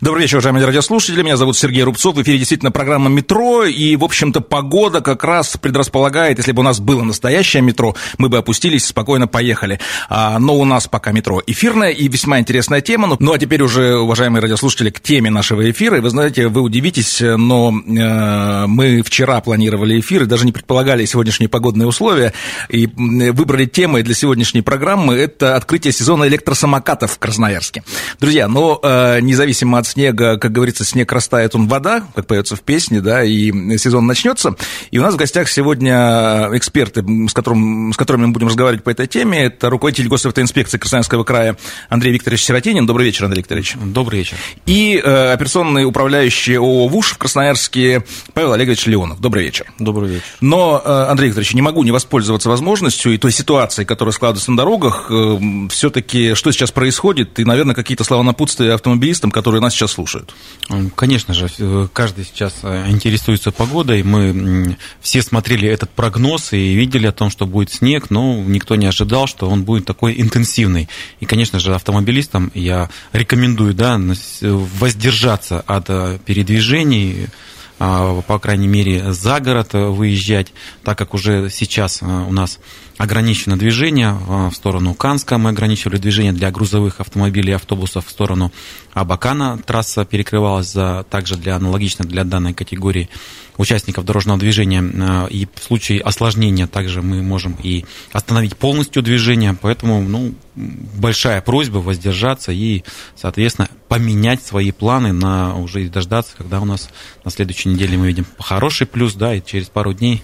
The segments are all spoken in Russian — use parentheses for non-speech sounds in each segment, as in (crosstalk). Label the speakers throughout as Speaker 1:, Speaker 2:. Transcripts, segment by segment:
Speaker 1: Добрый вечер, уважаемые радиослушатели. Меня зовут Сергей Рубцов. В эфире действительно программа «Метро». И, в общем-то, погода как раз предрасполагает. Если бы у нас было настоящее метро, мы бы опустились, спокойно поехали. А, но у нас пока метро эфирное и весьма интересная тема. Ну, ну а теперь уже, уважаемые радиослушатели, к теме нашего эфира. Вы знаете, вы удивитесь, но э, мы вчера планировали эфир и даже не предполагали сегодняшние погодные условия. И выбрали темой для сегодняшней программы – это открытие сезона электросамокатов в Красноярске. Друзья, но э, независимо от снега, как говорится, снег растает, он вода, как поется в песне, да, и сезон начнется. И у нас в гостях сегодня эксперты, с, которым, с которыми мы будем разговаривать по этой теме. Это руководитель госавтоинспекции Красноярского края Андрей Викторович Сиротинин. Добрый вечер, Андрей Викторович.
Speaker 2: Добрый вечер.
Speaker 1: И э, операционный управляющий ООО ВУШ в Красноярске Павел Олегович Леонов. Добрый вечер.
Speaker 2: Добрый вечер.
Speaker 1: Но, э, Андрей Викторович, не могу не воспользоваться возможностью и той ситуацией, которая складывается на дорогах. Э, все-таки что сейчас происходит? И, наверное, какие-то слова напутствия автомобилистам, которые нас сейчас слушают.
Speaker 2: Конечно же, каждый сейчас э, интересуется погодой. Мы все смотрели этот прогноз и видели о том, что будет снег, но никто не ожидал, что он будет такой интенсивный. И, конечно же, автомобилистам я рекомендую да, воздержаться от э, передвижений, а, по крайней мере, за город выезжать, так как уже сейчас э, у нас ограничено движение в сторону Канска, мы ограничивали движение для грузовых автомобилей и автобусов в сторону Абакана. Трасса перекрывалась также для аналогично для данной категории участников дорожного движения. И в случае осложнения также мы можем и остановить полностью движение. Поэтому ну, большая просьба воздержаться и, соответственно, поменять свои планы на уже дождаться, когда у нас на следующей неделе мы видим хороший плюс, да, и через пару дней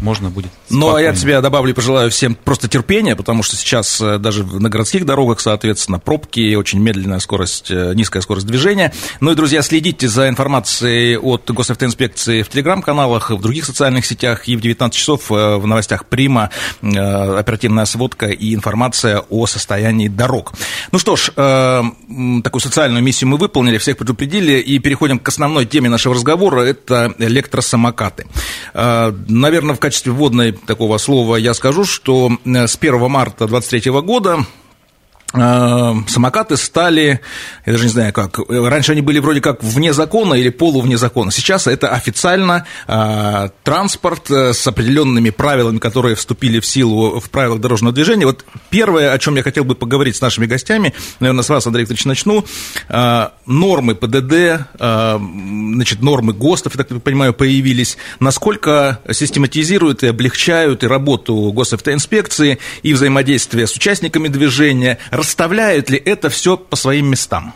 Speaker 2: можно будет.
Speaker 1: Спокойно. Ну, а я от себя добавлю и пожелаю всем просто терпения, потому что сейчас э, даже на городских дорогах, соответственно, пробки, очень медленная скорость, э, низкая скорость движения. Ну и, друзья, следите за информацией от госавтоинспекции в телеграм-каналах, в других социальных сетях и в 19 часов э, в новостях Прима оперативная сводка и информация о состоянии дорог. Ну что ж, такую социальную миссию мы выполнили, всех предупредили и переходим к основной теме нашего разговора, это электросамокаты. На наверное, в качестве вводной такого слова я скажу, что э, с 1 марта 2023 года самокаты стали, я даже не знаю как, раньше они были вроде как вне закона или полувне закона, сейчас это официально э, транспорт э, с определенными правилами, которые вступили в силу в правилах дорожного движения. Вот первое, о чем я хотел бы поговорить с нашими гостями, наверное, с вас, Андрей Викторович, начну, э, нормы ПДД, э, значит, нормы ГОСТов, я так понимаю, появились, насколько систематизируют и облегчают и работу госавтоинспекции, и взаимодействие с участниками движения, расставляют ли это все по своим местам?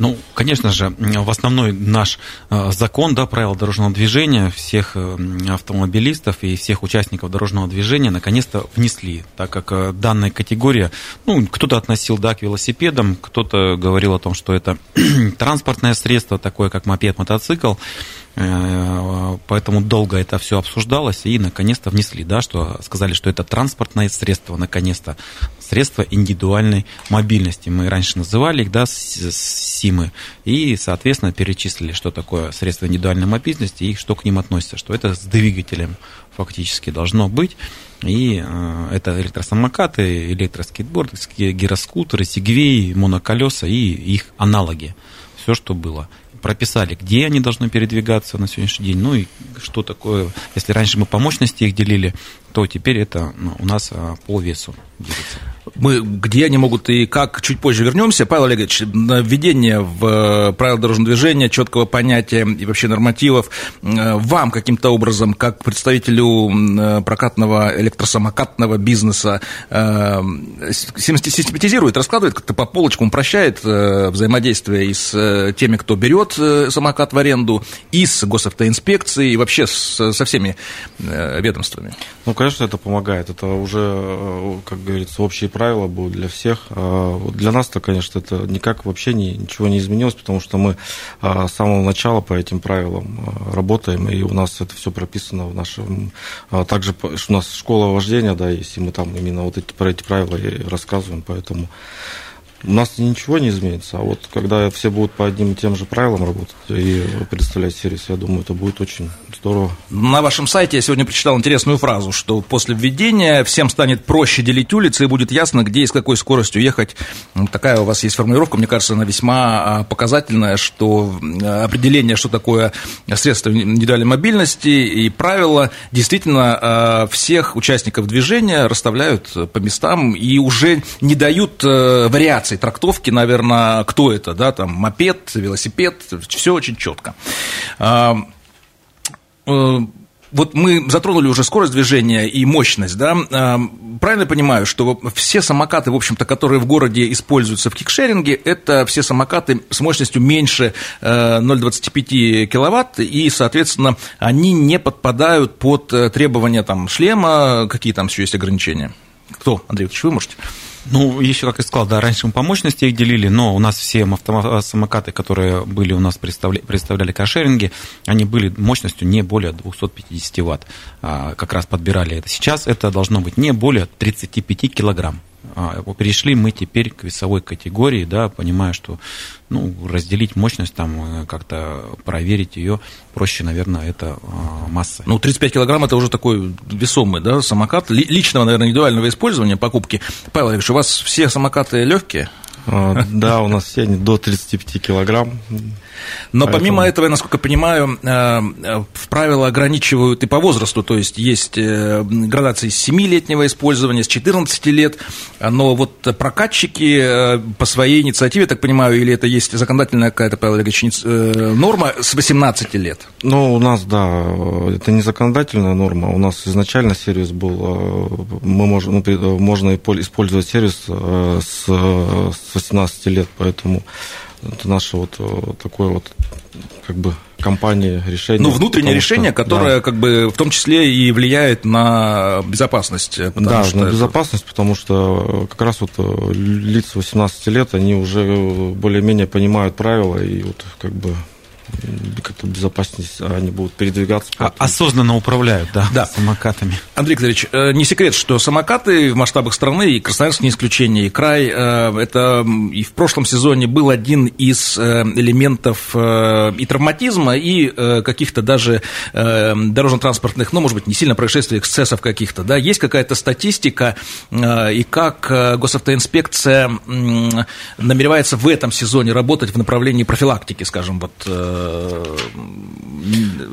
Speaker 2: Ну, конечно же, в основной наш э, закон, да, правила дорожного движения всех э, автомобилистов и всех участников дорожного движения наконец-то внесли, так как э, данная категория, ну, кто-то относил, да, к велосипедам, кто-то говорил о том, что это (clears throat) транспортное средство, такое как мопед, мотоцикл, поэтому долго это все обсуждалось и наконец-то внесли, да, что сказали, что это транспортное средство, наконец-то средства индивидуальной мобильности. Мы раньше называли их, да, СИМы, и, соответственно, перечислили, что такое средство индивидуальной мобильности и что к ним относится, что это с двигателем фактически должно быть. И э, это электросамокаты, электроскейтборды, гироскутеры, сегвеи, моноколеса и их аналоги. Все, что было прописали, где они должны передвигаться на сегодняшний день, ну и что такое, если раньше мы по мощности их делили, то теперь это ну, у нас а, по весу делится.
Speaker 1: Мы, где они могут и как, чуть позже вернемся. Павел Олегович, введение в э, правила дорожного движения, четкого понятия и вообще нормативов, э, вам каким-то образом, как представителю э, прокатного электросамокатного бизнеса, систематизирует, раскладывает как-то по полочкам, упрощает взаимодействие и с теми, кто берет самокат в аренду, и с госавтоинспекцией, и вообще со всеми ведомствами?
Speaker 3: Ну, конечно, это помогает. Это уже, как говорится, общие правила будут для всех. А, для нас-то, конечно, это никак вообще ничего не изменилось, потому что мы а, с самого начала по этим правилам а, работаем, и у нас это все прописано в нашем... Также у нас школа вождения, да, есть, и мы там именно вот эти, про эти правила и рассказываем, поэтому у нас ничего не изменится. А вот когда все будут по одним и тем же правилам работать и представлять сервис, я думаю, это будет очень здорово.
Speaker 1: На вашем сайте я сегодня прочитал интересную фразу, что после введения всем станет проще делить улицы и будет ясно, где и с какой скоростью ехать. Такая у вас есть формулировка, мне кажется, она весьма а, показательная, что определение, что такое средство индивидуальной мобильности и правила действительно а, всех участников движения расставляют по местам и уже не дают э, вариаций вариаций трактовки, наверное, кто это, да, там, мопед, велосипед, все очень четко. А, э, вот мы затронули уже скорость движения и мощность, да, а, правильно понимаю, что все самокаты, в общем-то, которые в городе используются в кикшеринге, это все самокаты с мощностью меньше 0,25 э, киловатт, и, соответственно, они не подпадают под э, требования там шлема, какие там еще есть ограничения? Кто, Андрей Ильич, вы можете?
Speaker 2: Ну, еще, как я сказал, да, раньше мы по мощности их делили, но у нас все самокаты, которые были у нас представляли, представляли каршеринги, они были мощностью не более 250 ватт. А, как раз подбирали это. Сейчас это должно быть не более 35 килограмм. А, перешли мы теперь к весовой категории, да, понимая, что ну, разделить мощность, там, э, как-то проверить ее проще, наверное, это а, масса.
Speaker 1: Ну, 35 килограмм это уже такой весомый, да, самокат, личного, наверное, индивидуального использования, покупки. Павел Ильич, у вас все самокаты легкие?
Speaker 3: А, да, у нас все они до 35 килограмм.
Speaker 1: Но Поэтому... помимо этого, я насколько понимаю, э, э, правила ограничивают и по возрасту, то есть есть э, градации с 7-летнего использования, с 14 лет, но вот прокатчики по своей инициативе, так понимаю, или это есть законодательная какая-то, Ильич, норма с 18 лет?
Speaker 3: Ну, у нас, да, это не законодательная норма, у нас изначально сервис был, мы можем, ну, можно использовать сервис с 18 лет, поэтому это наше вот э, такое вот как бы компании решение.
Speaker 1: Ну, внутреннее решение, что, которое да. как бы в том числе и влияет на безопасность.
Speaker 3: Да, что на это... безопасность, потому что как раз вот э, лица 18 лет, они уже более-менее понимают правила и вот как бы как-то безопаснее они будут передвигаться.
Speaker 2: А, осознанно управляют, да, да, самокатами.
Speaker 1: Андрей Викторович, э, не секрет, что самокаты в масштабах страны, и Красноярск не исключение, и край, э, это и в прошлом сезоне был один из э, элементов и травматизма, и каких-то даже дорожно-транспортных, ну, может быть, не сильно происшествий, эксцессов каких-то, да, есть какая-то статистика, и как госавтоинспекция намеревается в этом сезоне работать в направлении профилактики, скажем, вот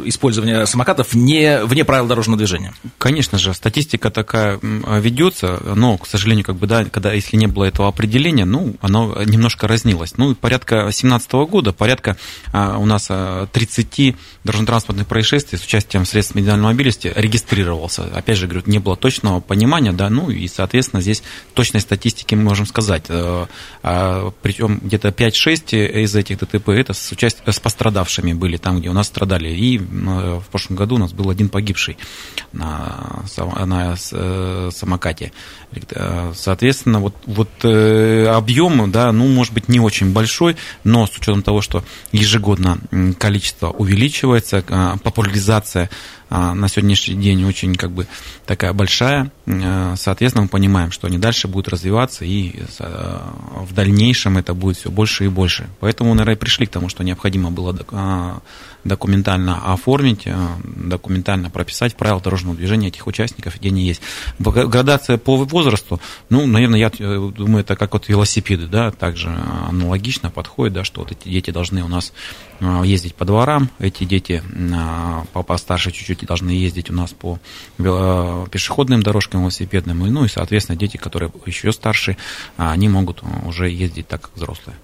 Speaker 1: использования самокатов не, вне правил дорожного движения.
Speaker 2: Конечно же, статистика такая ведется, но, к сожалению, как бы, да, когда, если не было этого определения, ну, оно немножко разнилось. Ну, порядка 2017 года, порядка а, у нас 30 а, дорожно-транспортных происшествий с участием средств медиальной мобильности регистрировался. Опять же, говорю, не было точного понимания, да, ну, и, соответственно, здесь точной статистики мы можем сказать. Э, а, Причем где-то 5-6 из этих ДТП это с, участием, с пострадавшими были там, где у нас страдали. И в прошлом году у нас был один погибший на, на э, самокате. Э, соответственно, вот, вот э, объем, да, ну, может быть, не очень большой, но с учетом того, что ежегодно количество увеличивается, популяризация а, на сегодняшний день очень как бы такая большая. А, соответственно, мы понимаем, что они дальше будут развиваться, и а, в дальнейшем это будет все больше и больше. Поэтому, наверное, пришли к тому, что необходимо было документально оформить, документально прописать правила дорожного движения этих участников, где они есть. Градация по возрасту, ну, наверное, я э, думаю, это как вот велосипеды, да, также аналогично подходит, да, что вот эти дети должны у нас ездить по дворам, эти дети постарше чуть-чуть должны ездить у нас по пешеходным дорожкам велосипедным, ну и, соответственно, дети, которые еще старше, они могут уже ездить так, как взрослые.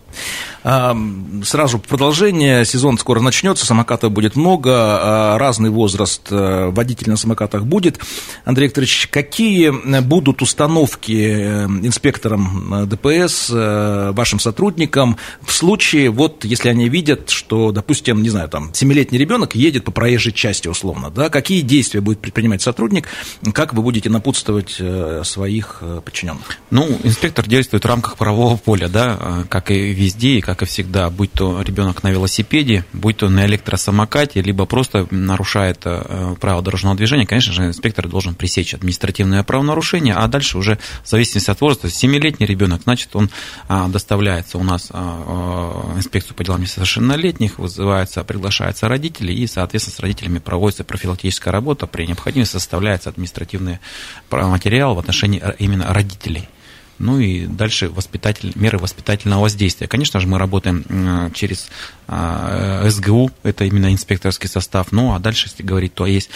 Speaker 1: Сразу продолжение. Сезон скоро начнется, самокатов будет много, а, разный возраст э, водителей на самокатах будет. Андрей Викторович, какие будут установки э, инспекторам э, ДПС, вашим сотрудникам в случае, вот если они видят, что, допустим, не знаю, там, семилетний ребенок едет по проезжей части условно, да, какие действия будет предпринимать сотрудник, как вы будете напутствовать своих подчиненных?
Speaker 2: Ну, инспектор действует в рамках правового поля, да, как и везде, и как и всегда, будь то ребенок на велосипеде, будь то на электросамокате, либо просто нарушает э, правила дорожного движения, конечно же, инспектор должен пресечь административное правонарушение, а дальше уже в зависимости от возраста, 7-летний ребенок, значит, он а, доставляется у нас а, а, инспекцию по делам несовершеннолетних, вызывается, приглашается родители, и, соответственно, с родителями проводится профилактическая работа, при необходимости составляется административный материал в отношении именно родителей ну и дальше воспитатель, меры воспитательного воздействия. Конечно же, мы работаем через а, СГУ, это именно инспекторский состав, ну а дальше, если говорить, то есть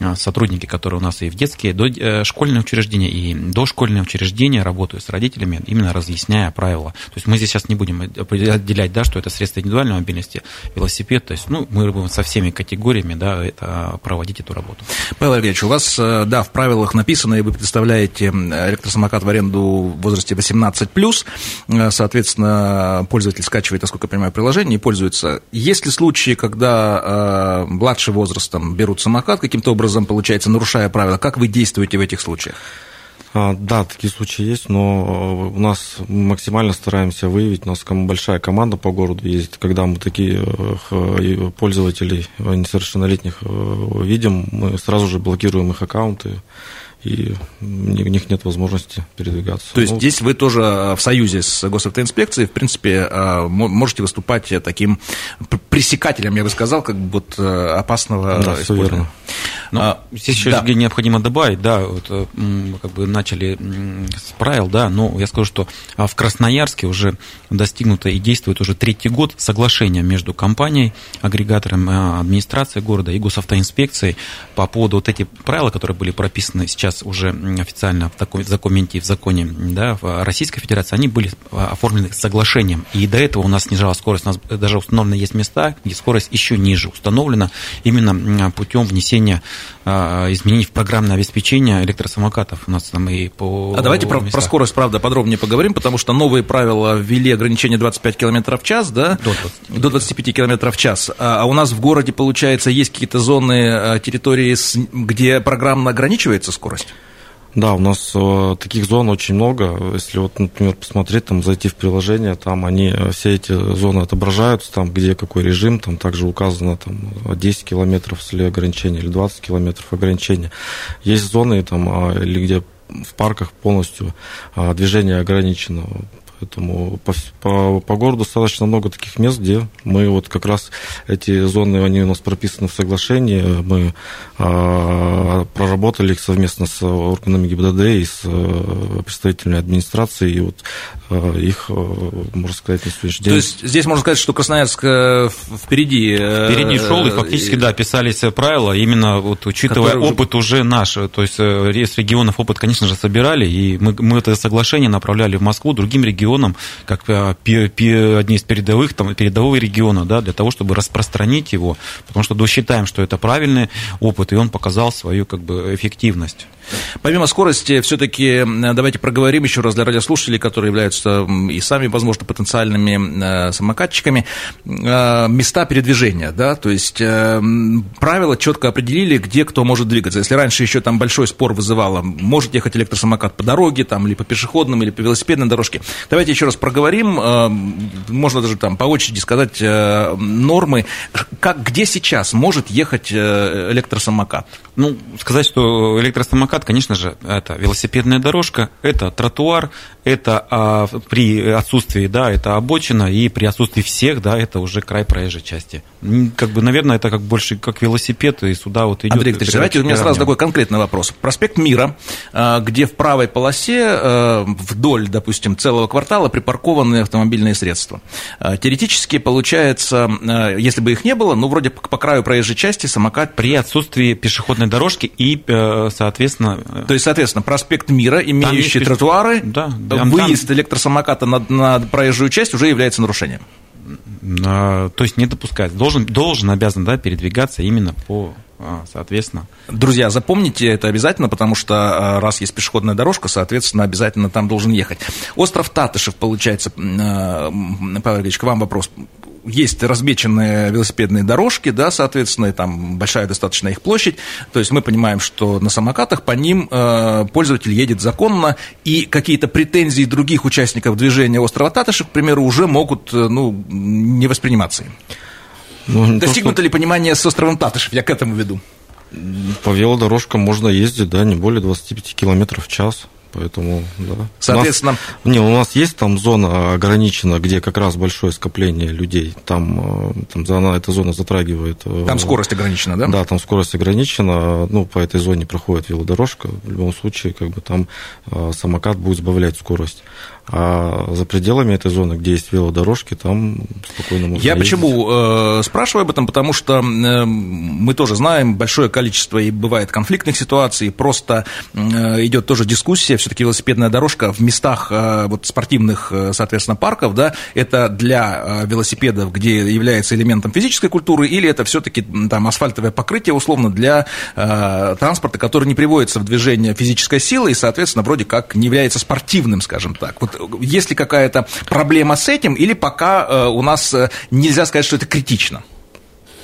Speaker 2: а, сотрудники, которые у нас и в детские, до, э, школьные учреждения, и дошкольные учреждения работают с родителями, именно разъясняя правила. То есть мы здесь сейчас не будем отделять, да, что это средство индивидуальной мобильности, велосипед, то есть ну, мы будем со всеми категориями да, это, проводить эту работу.
Speaker 1: Павел Ильич, у вас, э, да, в правилах написано, и вы представляете электросамокат в аренду в возрасте 18+, э, соответственно, пользователь скачивает, насколько я понимаю, приложение и пользуется. Есть ли случаи, когда э, младше возрастом берут самокат, каким-то образом, получается, нарушая правила? Как вы действуете в этих случаях?
Speaker 3: А, да, такие случаи есть, но э, у нас максимально стараемся выявить. У нас большая команда по городу есть. Когда мы такие э, пользователей несовершеннолетних видим, мы сразу же блокируем их аккаунты и у них нет возможности передвигаться.
Speaker 1: То есть ну, здесь вы тоже э, в союзе с госавтоинспекцией, в принципе, э, можете выступать таким пресекателем, я бы сказал, как бы вот э, опасного
Speaker 3: да, все верно.
Speaker 2: Ну, а, здесь еще, да. необходимо добавить, да, вот, как бы начали с правил, да, но я скажу, что а, в Красноярске уже достигнуто и действует уже третий год соглашение между компанией, агрегатором, администрацией города и госавтоинспекцией по поводу вот этих правил, которые были прописаны сейчас сейчас уже официально в такой документе, в законе да, в Российской Федерации, они были а, оформлены соглашением. И до этого у нас снижалась скорость. У нас даже установлено есть места, где скорость еще ниже установлена именно путем внесения а, изменений в программное обеспечение электросамокатов. У нас там и по
Speaker 1: А давайте про, про скорость, правда, подробнее поговорим, потому что новые правила ввели ограничение 25 км в час, да?
Speaker 2: До 25,
Speaker 1: До 25 км в час. А, а у нас в городе, получается, есть какие-то зоны, территории, где программно ограничивается скорость?
Speaker 3: Да, у нас э, таких зон очень много. Если вот, например, посмотреть, там, зайти в приложение, там они э, все эти зоны отображаются, там, где какой режим, там также указано там 10 километров или ограничения, или 20 километров ограничения. Есть зоны, там, а, или где в парках полностью а, движение ограничено Поэтому по, по, по городу достаточно много таких мест, где мы вот как раз эти зоны, они у нас прописаны в соглашении, мы а, проработали их совместно с органами ГИБДД и с а, представителями администрации, и вот а, их, а, можно сказать, на сегодняшний
Speaker 1: день... То есть здесь можно сказать, что Красноярск э, впереди...
Speaker 2: Э, впереди шел, и фактически, да, писались правила, именно вот учитывая опыт уже... уже наш, то есть с регионов опыт, конечно же, собирали, и мы, мы это соглашение направляли в Москву, другим регионам, регионам, как а, одни из передовых, там, передового региона, да, для того, чтобы распространить его, потому что считаем, что это правильный опыт, и он показал свою как бы, эффективность.
Speaker 1: Помимо скорости, все-таки давайте проговорим еще раз для радиослушателей, которые являются и сами, возможно, потенциальными э, самокатчиками, э, места передвижения, да, то есть э, правила четко определили, где кто может двигаться. Если раньше еще там большой спор вызывало, может ехать электросамокат по дороге, там, или по пешеходным, или по велосипедной дорожке, давайте еще раз проговорим, можно даже там по очереди сказать нормы, как, где сейчас может ехать электросамокат?
Speaker 2: Ну, сказать, что электросамокат конечно же, это велосипедная дорожка, это тротуар, это а, при отсутствии, да, это обочина, и при отсутствии всех, да, это уже край проезжей части. Как бы, наверное, это как больше как велосипед, и сюда вот идет...
Speaker 1: Андрей Викторович, давайте у меня сразу такой конкретный вопрос. Проспект Мира, а, где в правой полосе вдоль, допустим, целого квартала квартала припаркованные автомобильные средства. Э, теоретически получается, э, если бы их не было, ну, вроде по краю проезжей части самокат...
Speaker 2: При отсутствии пешеходной дорожки и, соответственно...
Speaker 1: То есть, соответственно, проспект Мира, имеющий есть... тротуары, да, выезд там... электросамоката на, на проезжую часть уже является нарушением.
Speaker 2: То есть не допускать. Должен, должен обязан да, передвигаться именно по а, соответственно.
Speaker 1: Друзья, запомните это обязательно, потому что а, раз есть пешеходная дорожка, соответственно, обязательно там должен ехать. Остров Татышев, получается, а, Павел Ильич, к вам вопрос есть размеченные велосипедные дорожки, да, соответственно, и там большая достаточно их площадь, то есть мы понимаем, что на самокатах по ним э, пользователь едет законно, и какие-то претензии других участников движения острова Татышев, к примеру, уже могут, э, ну, не восприниматься им. Ну, Достигнуто то, что... ли понимание с островом Татышев? Я к этому веду.
Speaker 3: По велодорожкам можно ездить, да, не более 25 километров в час. Поэтому, да.
Speaker 1: Соответственно...
Speaker 3: У нас, не, у нас есть там зона ограничена, где как раз большое скопление людей. Там, э, там зона, эта зона затрагивает...
Speaker 1: Э, там скорость ограничена, да?
Speaker 3: Да, там скорость ограничена. Ну, по этой зоне проходит велодорожка. В любом случае, как бы там э, самокат будет сбавлять скорость. А за пределами этой зоны, где есть велодорожки, там спокойно можно
Speaker 1: Я
Speaker 3: ездить.
Speaker 1: почему э, спрашиваю об этом? Потому что э, мы тоже знаем большое количество и бывает конфликтных ситуаций, просто э, идет тоже дискуссия, все-таки велосипедная дорожка в местах э, вот, спортивных, э, соответственно, парков, да, это для э, велосипедов, где является элементом физической культуры, или это все-таки там асфальтовое покрытие, условно, для э, транспорта, который не приводится в движение физической силой, и, соответственно, вроде как не является спортивным, скажем так. Вот есть ли какая-то проблема с этим, или пока э, у нас нельзя сказать, что это критично?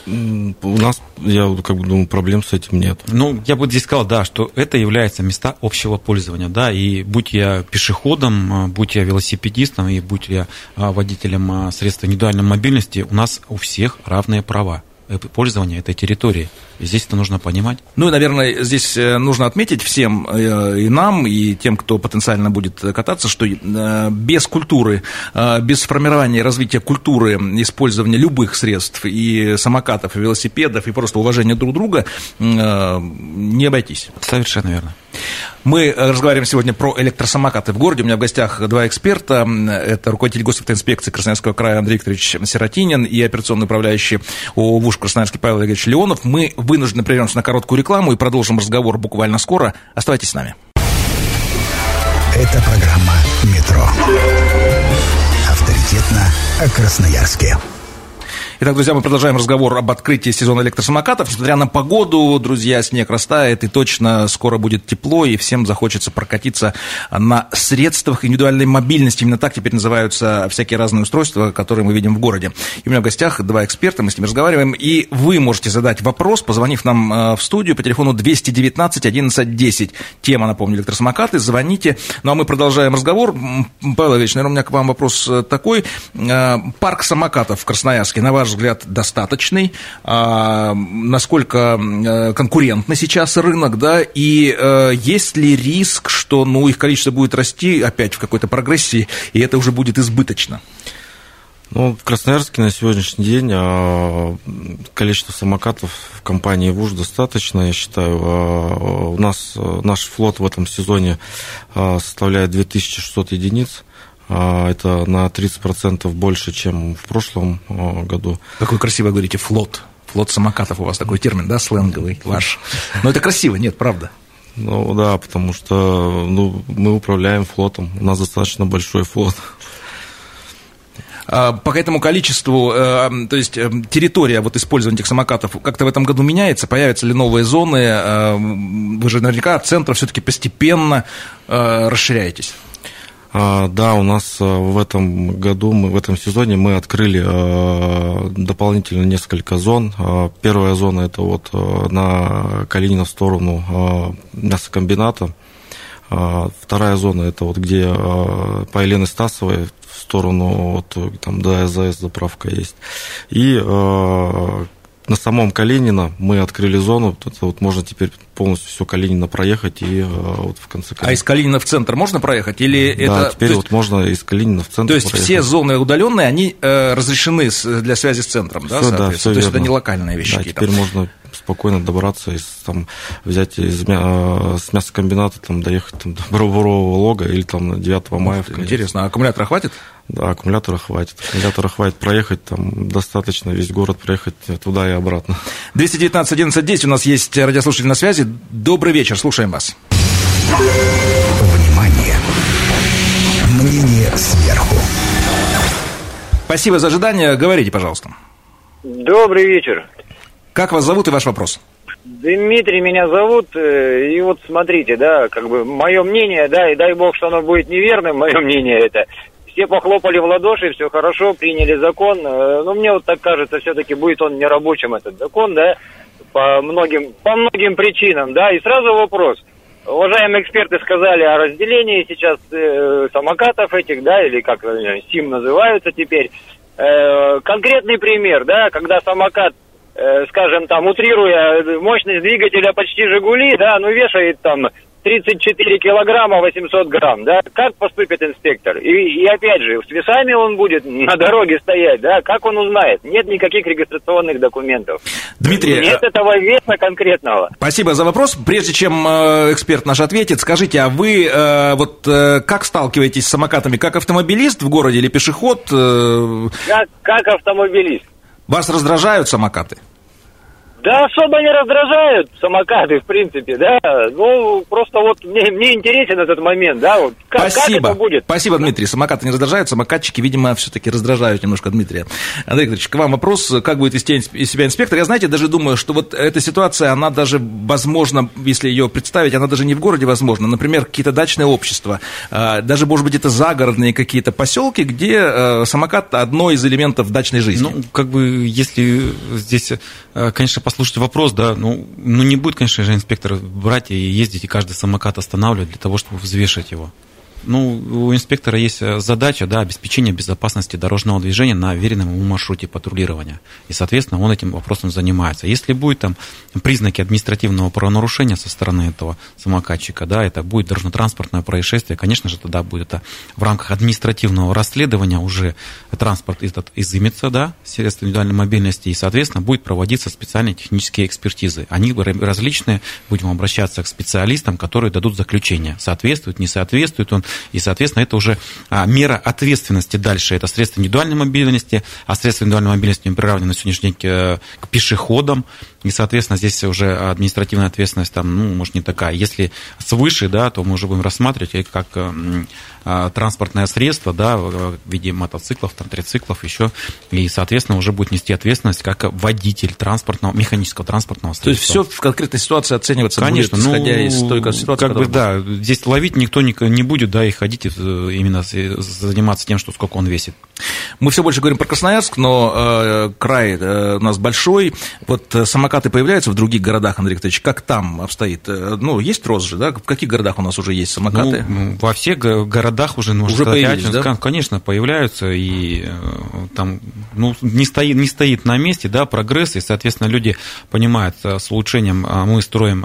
Speaker 3: У нас, я как бы думаю, проблем с этим нет.
Speaker 2: Ну, я бы здесь сказал, да, что это является места общего пользования, да, и будь я пешеходом, э, будь я велосипедистом, и будь я водителем средств индивидуальной мобильности, у нас у всех равные права пользования этой территории. И здесь это нужно понимать.
Speaker 1: Ну и, наверное, здесь э, нужно отметить всем э, и нам, и тем, кто потенциально будет кататься, что э, без культуры, без формирования и развития культуры использования любых средств, и самокатов, и велосипедов, и просто уважения друг друга, не обойтись.
Speaker 2: Совершенно верно.
Speaker 1: Мы разговариваем сегодня про электросамокаты в городе. У меня в гостях два эксперта. Это руководитель госавтоинспекции Красноярского края Андрей Викторович Сиротинин и операционный управляющий ООО Красноярский Павел Игоревич Леонов. Мы вынуждены прервемся на короткую рекламу и продолжим разговор буквально скоро. Оставайтесь с нами.
Speaker 4: Это программа «Метро». Авторитетно о Красноярске.
Speaker 1: Итак, друзья, мы продолжаем разговор об открытии сезона электросамокатов. Несмотря на погоду, друзья, снег растает, и точно скоро будет тепло, и всем захочется прокатиться на средствах индивидуальной мобильности. Именно так теперь называются всякие разные устройства, которые мы видим в городе. И у меня в гостях два эксперта, мы с ними разговариваем, и вы можете задать вопрос, позвонив нам э, в студию по телефону 219 11 10. Тема, напомню, электросамокаты, звоните. Ну, а мы продолжаем разговор. Павел Ильич, наверное, у меня к вам вопрос э, такой. Э, парк самокатов в Красноярске, на ваш взгляд, достаточный, а, насколько э, конкурентный сейчас рынок, да, и э, есть ли риск, что, ну, их количество будет расти опять в какой-то прогрессии, и это уже будет избыточно?
Speaker 3: Ну, в Красноярске на сегодняшний день а, количество самокатов в компании ВУЖ достаточно, я считаю. А, у нас э, наш флот в этом сезоне составляет 2600 единиц. А, это на 30% больше, чем в прошлом а, году.
Speaker 1: Как вы красиво говорите, флот. Флот самокатов у вас такой термин, да, сленговый ваш. Но это красиво, нет, правда.
Speaker 3: Ну да, потому что ну, мы управляем флотом, у нас достаточно большой флот.
Speaker 1: А, по этому количеству, э, то есть э, территория вот использования этих самокатов как-то в этом году меняется? Появятся ли новые зоны? Э, вы же наверняка от центра все-таки постепенно расширяетесь.
Speaker 3: А, да, у нас э, в этом году, мы, в этом сезоне мы открыли э, дополнительно несколько зон. А, первая зона это вот на Калинина в сторону мясокомбината. А, вторая зона это вот где по Елены Стасовой в сторону вот там до АЗС заправка есть. И на самом Калинина мы открыли зону, это вот можно теперь полностью все Калинина проехать и э, вот в конце
Speaker 1: Калинина. А из Калинина в центр можно проехать или
Speaker 3: да,
Speaker 1: это?
Speaker 3: теперь вот есть... можно из Калинина в центр.
Speaker 1: То есть проехать. все зоны удаленные, они э, разрешены для связи с центром,
Speaker 3: все, да,
Speaker 1: соответственно.
Speaker 3: все
Speaker 1: То есть
Speaker 3: верно.
Speaker 1: это не локальные вещи
Speaker 3: да. Теперь можно спокойно добраться, из, там, взять из, мя- с мясокомбината, там, доехать там, до Борового лога или там 9 мая.
Speaker 1: Интересно, а аккумулятора хватит?
Speaker 3: Да, аккумулятора хватит. Аккумулятора хватит проехать, там достаточно весь город проехать туда и обратно.
Speaker 1: 219 11 10 у нас есть радиослушатель на связи. Добрый вечер, слушаем вас.
Speaker 4: Внимание! Мнение сверху.
Speaker 1: Спасибо за ожидание. Говорите, пожалуйста.
Speaker 5: Добрый вечер.
Speaker 1: Как вас зовут и ваш вопрос?
Speaker 5: Дмитрий меня зовут, э, и вот смотрите, да, как бы мое мнение, да, и дай бог, что оно будет неверным, мое мнение это. Все похлопали в ладоши, все хорошо, приняли закон, э, но мне вот так кажется, все-таки будет он нерабочим, этот закон, да, по многим, по многим причинам, да, и сразу вопрос. Уважаемые эксперты сказали о разделении сейчас э, самокатов этих, да, или как э, СИМ называются теперь. Э, конкретный пример, да, когда самокат э, скажем, там, утрируя мощность двигателя почти «Жигули», да, ну, вешает там 34 килограмма 800 грамм, да, как поступит инспектор? И, и опять же, с весами он будет на дороге стоять, да, как он узнает? Нет никаких регистрационных документов.
Speaker 1: Дмитрий,
Speaker 5: Нет этого веса конкретного.
Speaker 1: Спасибо за вопрос. Прежде чем э, эксперт наш ответит, скажите, а вы э, вот э, как сталкиваетесь с самокатами? Как автомобилист в городе или пешеход? Э,
Speaker 5: Как, как автомобилист.
Speaker 1: вас раздражают самокаты?
Speaker 5: Да особо не раздражают самокаты, в принципе, да. Ну, просто вот мне, мне интересен этот момент, да, вот как, как
Speaker 1: Спасибо.
Speaker 5: это будет.
Speaker 1: Спасибо, Дмитрий. Самокаты не раздражают, самокатчики, видимо, все-таки раздражают немножко Дмитрия. Андрей Викторович, к вам вопрос, как будет вести из себя инспектор. Я, знаете, даже думаю, что вот эта ситуация, она даже, возможно, если ее представить, она даже не в городе возможна. Например, какие-то дачные общества, а, даже, может быть, это загородные какие-то поселки, где э, самокат одно из элементов дачной жизни.
Speaker 2: Ну, как бы, если здесь, э, конечно, послушать вопрос, да, ну, ну не будет, конечно же, инспектор брать и ездить и каждый самокат останавливать для того, чтобы взвешивать его. Ну, у инспектора есть э, задача, да, обеспечение безопасности дорожного движения на веренном ему маршруте патрулирования. И, соответственно, он этим вопросом занимается. Если будет там признаки административного правонарушения со стороны этого самокатчика, да, это будет дорожно-транспортное происшествие, конечно же, тогда будет это в рамках административного расследования уже транспорт этот изымется, да, средства индивидуальной мобильности, и, соответственно, будет проводиться специальные технические экспертизы. Они различные, будем обращаться к специалистам, которые дадут заключение, соответствует, не соответствует он, и, соответственно, это уже а, мера ответственности дальше. Это средства индивидуальной мобильности, а средства индивидуальной мобильности мы приравнены на сегодняшний день к, к пешеходам. И, соответственно, здесь уже административная ответственность там, ну, может, не такая. Если свыше, да, то мы уже будем рассматривать их как а, транспортное средство, да, в виде мотоциклов, там, трициклов, еще. И, соответственно, уже будет нести ответственность как водитель транспортного, механического транспортного средства.
Speaker 1: То есть все в конкретной ситуации оцениваться
Speaker 2: Конечно,
Speaker 1: будет,
Speaker 2: ну,
Speaker 1: исходя из той ситуации,
Speaker 2: как бы, да, здесь ловить никто не, не будет, да, и ходить э, именно заниматься тем, что сколько он весит.
Speaker 1: Мы все больше говорим про Красноярск, но э, край э, у нас большой. Вот э, самокаты появляются в других городах, Андрей Викторович, как там обстоит? Э, ну, есть рост же, да? В каких городах у нас уже есть самокаты?
Speaker 2: Ну, во всех городах уже, можно
Speaker 1: уже
Speaker 2: сказать,
Speaker 1: появились, да?
Speaker 2: конечно, появляются, и э, там, ну, не стоит, не стоит на месте, да, прогресс, и, соответственно, люди понимают, э, с улучшением э, мы строим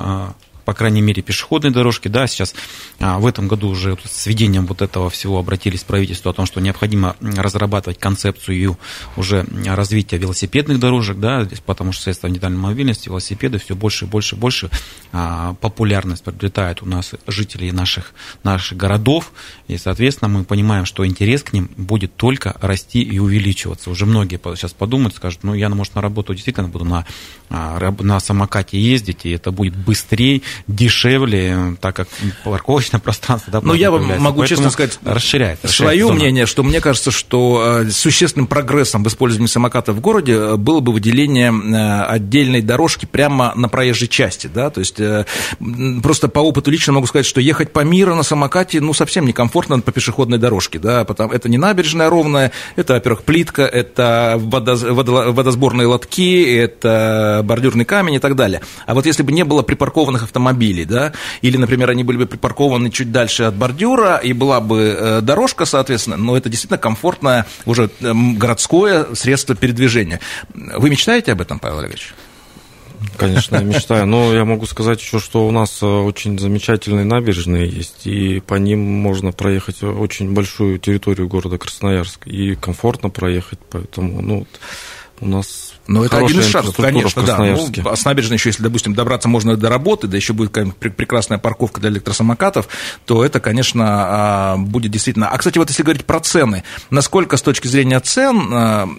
Speaker 2: по крайней мере, пешеходные дорожки. Да, сейчас а, в этом году уже с введением вот этого всего обратились в правительство о том, что необходимо разрабатывать концепцию уже развития велосипедных дорожек, да, потому что средства индивидуальной мобильности, велосипеды все больше и больше и больше а, популярность приобретают у нас жителей наших, наших городов, и, соответственно, мы понимаем, что интерес к ним будет только расти и увеличиваться. Уже многие сейчас подумают, скажут, ну, я, может, на работу действительно буду на, а, на самокате ездить, и это будет быстрее, дешевле, так как парковочное пространство. Да,
Speaker 1: ну, я вам могу
Speaker 2: Поэтому
Speaker 1: честно сказать
Speaker 2: расширяет, расширяет
Speaker 1: свое
Speaker 2: зону.
Speaker 1: мнение, что мне кажется, что э, существенным прогрессом в использовании самоката в городе э, было бы выделение э, отдельной дорожки прямо на проезжей части, да, то есть просто по опыту лично могу сказать, что ехать по миру на самокате, ну, совсем некомфортно по пешеходной дорожке, да, потому это не набережная ровная, это, во-первых, плитка, это водоз, водо, водосборные лотки, это бордюрный камень и так далее. А вот если бы не было припаркованных автомобилей, да, или, например, они были бы припаркованы чуть дальше от бордюра, и была бы дорожка, соответственно, но это действительно комфортное уже городское средство передвижения. Вы мечтаете об этом, Павел Олегович?
Speaker 3: Конечно, я мечтаю. Но я могу сказать еще, что у нас очень замечательные набережные есть, и по ним можно проехать очень большую территорию города Красноярск, и комфортно проехать, поэтому ну, у нас
Speaker 1: Ну, это
Speaker 3: Хорошая
Speaker 1: один из шагов, конечно, да. Ну, а с набережной еще, если, допустим, добраться можно до работы, да еще будет прекрасная парковка для электросамокатов, то это, конечно, а, будет действительно... А, кстати, вот если говорить про цены, насколько с точки зрения цен а,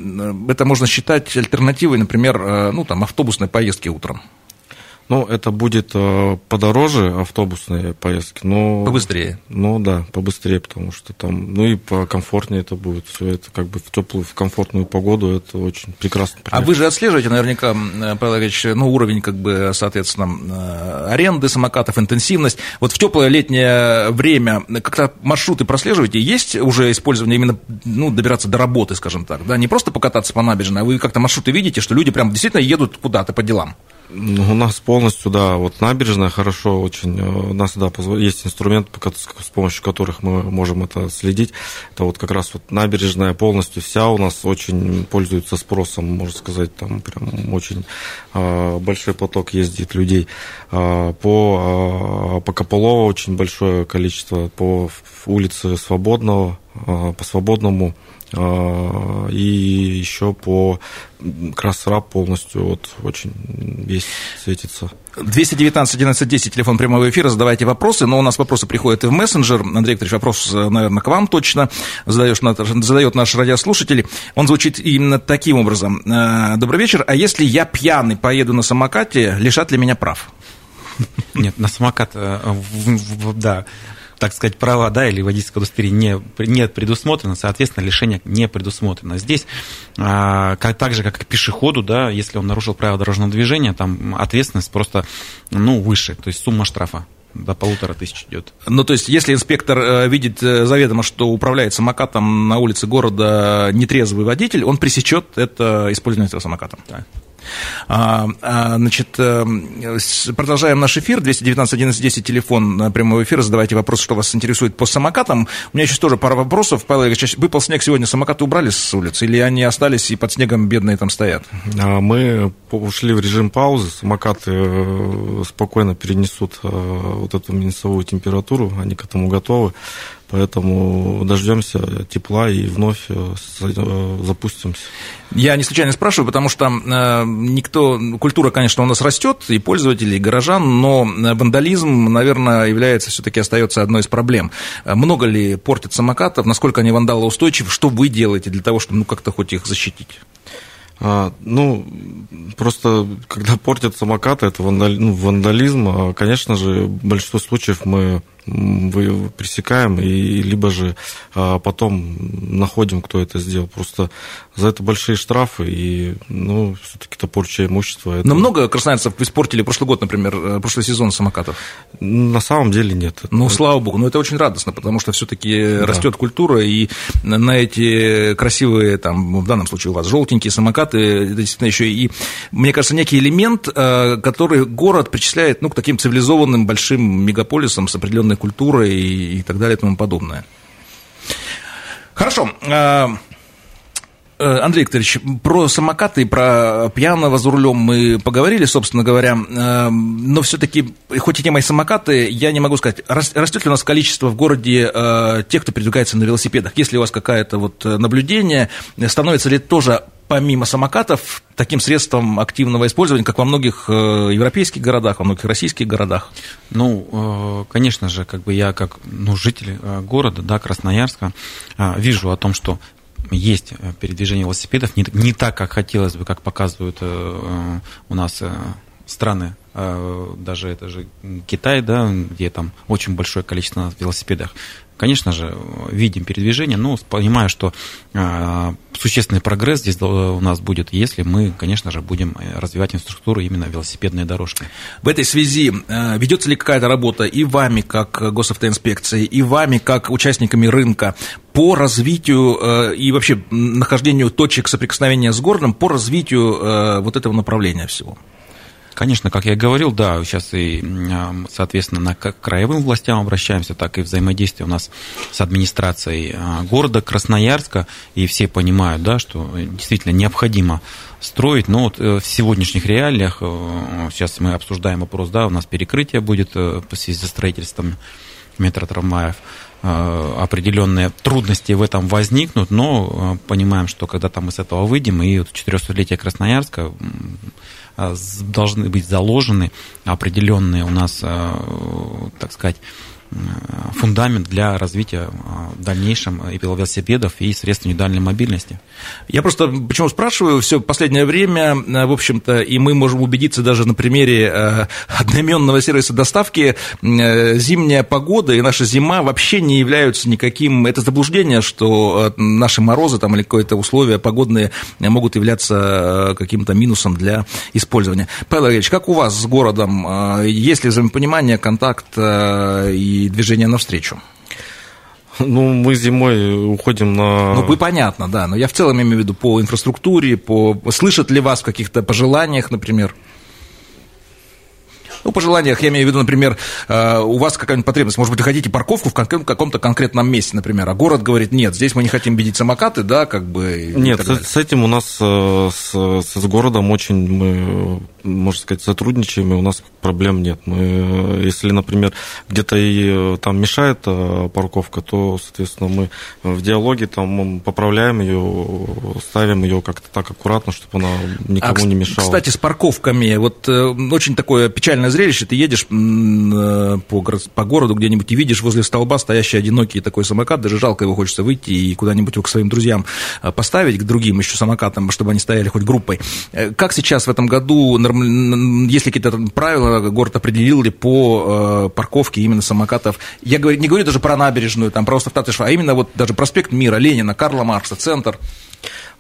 Speaker 1: это можно считать альтернативой, например, ну, там, автобусной поездки утром?
Speaker 3: Ну, это будет э, подороже автобусные поездки, но...
Speaker 1: Побыстрее.
Speaker 3: Ну да, побыстрее, потому что там, ну и покомфортнее это будет. Все это как бы в теплую, в комфортную погоду, это очень прекрасно.
Speaker 1: А вы же отслеживаете наверняка, м, Павел Ильич, ну, уровень, как бы, соответственно, э, аренды самокатов, интенсивность. Вот в теплое летнее время как-то маршруты прослеживаете? Есть уже использование именно, ну, добираться до работы, скажем так, да? Не просто покататься по набережной, а вы как-то маршруты видите, что люди прям действительно едут куда-то по делам?
Speaker 3: Ну, у нас полностью, да, вот набережная хорошо очень. э, У нас, да, есть инструмент, с помощью которых мы можем это следить. Это вот как раз вот набережная полностью вся у нас очень пользуется спросом, можно сказать, там прям очень э, большой поток ездит людей. Э, По, э, по Кополово очень большое количество, по улице Свободного, э, по Свободному э, и еще по Красраб полностью вот очень весь светится.
Speaker 1: 219 11 10, телефон прямого эфира, задавайте вопросы, но у нас вопросы приходят и в мессенджер. Андрей Викторович, вопрос, э, наверное, к вам точно задаешь, задает наш радиослушатель. Он звучит именно таким образом. Э, Добрый вечер, а если я пьяный поеду на самокате, лишат ли меня прав?
Speaker 2: Нет, на самокат, э, да, так сказать, права, да, или водительское удостоверение не, не предусмотрено, соответственно, лишение не предусмотрено. Здесь, а, как, так же, как и пешеходу, да, если он нарушил правила дорожного движения, там ответственность просто, ну, выше, то есть сумма штрафа до полутора тысяч идет.
Speaker 1: Ну, то есть, если инспектор э, видит э, заведомо, что управляет самокатом на улице города нетрезвый водитель, он пресечет это использование этого самоката. А, а, значит, э, с- продолжаем наш эфир. 219 11 10, телефон э, прямого эфира. Задавайте вопрос, что вас интересует по самокатам. У меня еще тоже пара вопросов. Павел Ильич, выпал снег сегодня, самокаты убрали с улицы? Или они остались и под снегом бедные там стоят?
Speaker 3: А Мы ушли в режим паузы, самокаты э, спокойно перенесут э, вот эту минусовую температуру, они к этому готовы, поэтому дождемся тепла и вновь э, э, запустимся.
Speaker 1: Я не случайно спрашиваю, потому что э, никто, культура, конечно, у нас растет, и пользователей, и горожан, но вандализм, наверное, является, все-таки остается одной из проблем. Много ли портят самокатов, насколько они вандалоустойчивы, что вы делаете для того, чтобы ну, как-то хоть их защитить?
Speaker 3: А, ну, просто когда портят самокаты, это вандали- ну, вандализм, а, конечно же, большинство случаев мы м, вы- пресекаем, и либо же а, потом находим, кто это сделал. Просто за это большие штрафы, и, ну, все-таки это порча имущества. это-
Speaker 1: Но много красноярцев испортили прошлый год, например, э, прошлый сезон самокатов.
Speaker 3: На самом деле нет.
Speaker 1: Ну, слава богу, но это очень радостно, потому что все-таки растет культура, и на эти красивые, там, в данном случае у вас желтенькие самокаты, это действительно еще и, мне кажется, некий элемент, э, который город причисляет ну, к таким цивилизованным большим мегаполисам с определенной культурой и, и так далее и тому подобное. Хорошо. э, э, Андрей Викторович, про самокаты и про пьяного за рулем мы поговорили, собственно говоря, э, но все-таки, хоть и тема и самокаты, я не могу сказать, рас- растет ли у нас количество в городе э, тех, кто передвигается на велосипедах? Есть ли у вас какое-то вот э, наблюдение? Становится ли тоже помимо самокатов таким средством активного использования, как во многих э, европейских городах, во многих российских городах?
Speaker 2: Ну, э, конечно же, как бы я как ну, житель э, города, да, Красноярска, вижу о том, что есть передвижение велосипедов, не, не так, как хотелось бы, как показывают у нас страны, э, даже это же Китай, да, где там очень большое количество велосипедов. Конечно же, видим передвижение, но понимаю, что э, существенный прогресс здесь у нас будет, если мы, конечно же, будем э, развивать инфраструктуру именно велосипедные дорожки.
Speaker 1: В этой связи э, ведется ли какая-то работа и вами, как госавтоинспекцией, и вами, как участниками рынка, по развитию э, и вообще нахождению точек соприкосновения с городом, по развитию вот этого направления всего?
Speaker 2: Конечно, как я и говорил, да, сейчас и, соответственно, на к краевым властям обращаемся, так и взаимодействие у нас с администрацией а, города Красноярска, и все понимают, да, что действительно необходимо строить, но вот э, в сегодняшних реалиях, э, сейчас мы обсуждаем вопрос, да, у нас перекрытие будет э, в связи со строительством метротрамваев, определенные трудности в этом возникнут, но понимаем, что когда-то мы с этого выйдем, и вот 400-летие Красноярска должны быть заложены определенные у нас, так сказать, фундамент для развития а, в дальнейшем и велосипедов, и средств индивидуальной мобильности.
Speaker 1: Я просто почему спрашиваю, все последнее время, в общем-то, и мы можем убедиться даже на примере э, одноименного сервиса доставки, э, зимняя погода и наша зима вообще не являются никаким, это заблуждение, что наши морозы там или какое-то условия погодные могут являться каким-то минусом для использования. Павел Ильич, как у вас с городом? Есть ли взаимопонимание, контакт и и движение навстречу?
Speaker 3: Ну, мы зимой уходим на...
Speaker 1: Ну, вы понятно, да, но я в целом имею в виду по инфраструктуре, по... Слышат ли вас в каких-то пожеланиях, например? Ну, по желаниях, я имею в виду, например, э, у вас какая-нибудь потребность, может быть, вы хотите парковку в каком-то конкретном месте, например, а город говорит, нет, здесь мы не хотим видеть самокаты, да, как бы...
Speaker 3: Нет, с, с этим у нас, э, с, с городом очень мы можно сказать, сотрудничаем, и у нас проблем нет. Мы, если, например, где-то и э, там мешает э, парковка, то, соответственно, мы в диалоге там поправляем ее, ставим ее как-то так аккуратно, чтобы она никому а, не мешала.
Speaker 1: Кстати, с парковками, вот э, очень такое печальное зрелище, ты едешь по, по городу где-нибудь и видишь возле столба стоящий одинокий такой самокат, даже жалко его хочется выйти и куда-нибудь его к своим друзьям поставить, к другим еще самокатам, чтобы они стояли хоть группой. Как сейчас в этом году есть ли какие-то правила, город определил ли по э, парковке именно самокатов? Я говорю, не говорю даже про набережную, там просто а именно вот даже проспект Мира, Ленина, Карла Маркса, центр.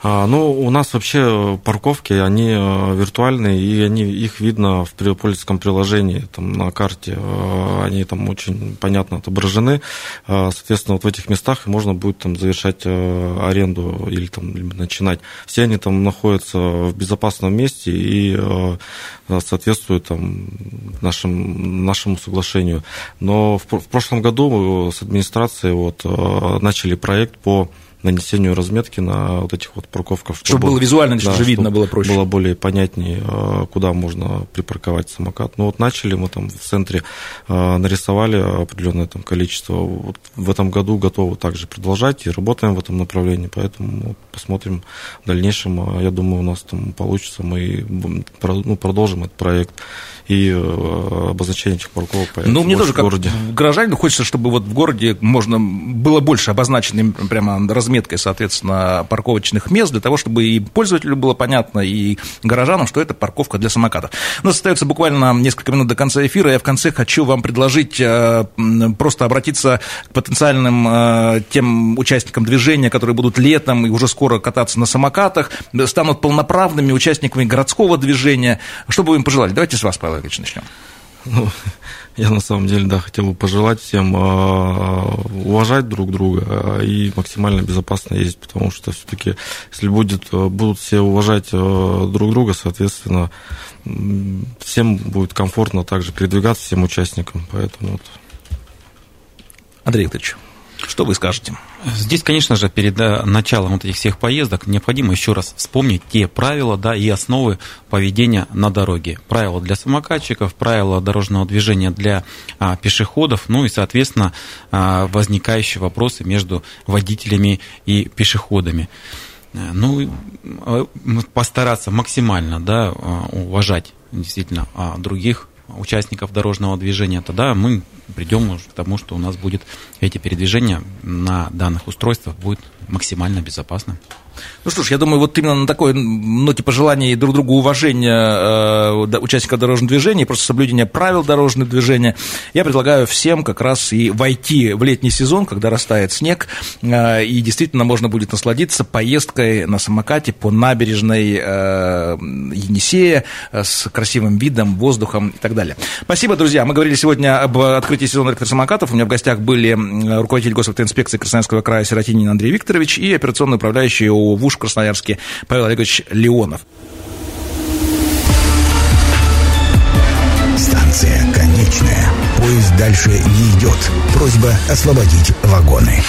Speaker 3: А, ну, у нас вообще парковки, они э, виртуальные, и они, их видно в пользовательском приложении, там, на карте, э, они там очень понятно отображены. А, соответственно, вот в этих местах можно будет там завершать э, аренду или там начинать. Все они там находятся в безопасном месте и соответствуют там нашим, нашему соглашению. Но в, в прошлом году с администрацией вот начали проект по нанесению разметки на вот этих вот парковках.
Speaker 1: Чтобы, чтобы было визуально да, видно, было проще.
Speaker 3: Было более понятнее, а, куда можно припарковать самокат. Ну вот начали мы там в центре, а, нарисовали определенное там количество. Вот в этом году готовы также продолжать и работаем в этом направлении, поэтому посмотрим в дальнейшем. А, я думаю, у нас там получится, мы ну, продолжим этот проект и обозначение этих парковок
Speaker 1: Ну, мне тоже, как городе. горожанину, хочется, чтобы вот в городе можно было больше обозначено прямо разметкой, соответственно, парковочных мест, для того, чтобы и пользователю было понятно, и горожанам, что это парковка для самокатов. У нас остается буквально несколько минут до конца эфира. Я в конце хочу вам предложить э, просто обратиться к потенциальным э, тем участникам движения, которые будут летом и уже скоро кататься на самокатах, станут полноправными участниками городского движения. Что бы вы им пожелали? Давайте с вас, Павел Ильич, начнем.
Speaker 3: Ну, (laughs) я на самом деле, да, хотел бы пожелать всем а, уважать друг друга а, и максимально безопасно ездить, потому что все-таки, если будет, а, будут все уважать друг друга, соответственно, всем будет комфортно также передвигаться, всем участникам, поэтому вот.
Speaker 1: Андрей Викторович. Что вы скажете?
Speaker 2: Здесь, конечно же, перед э, началом вот этих всех поездок необходимо еще раз вспомнить те правила да, и основы поведения на дороге. Правила для самокатчиков, правила дорожного движения для а, пешеходов, ну и, соответственно, а, возникающие вопросы между водителями и пешеходами. Э, ну, э, постараться максимально да, уважать действительно а, других участников дорожного движения, тогда мы придем к тому, что у нас будет эти передвижения на данных устройствах будет максимально безопасно.
Speaker 1: Ну что ж, я думаю, вот именно на такой ноте пожеланий друг другу уважения э, участников дорожного движения, просто соблюдения правил дорожного движения, я предлагаю всем как раз и войти в летний сезон, когда растает снег, э, и действительно можно будет насладиться поездкой на самокате по набережной э, Енисея э, с красивым видом, воздухом и так далее. Спасибо, друзья. Мы говорили сегодня об открытии сезона электросамокатов. У меня в гостях были руководитель госавтоинспекции Красноярского края Сиротинин Андрей Викторович и операционный управляющий ООО ВУШ в Красноярске Павел Олегович Леонов.
Speaker 4: Станция конечная. Поезд дальше не идет. Просьба освободить вагоны.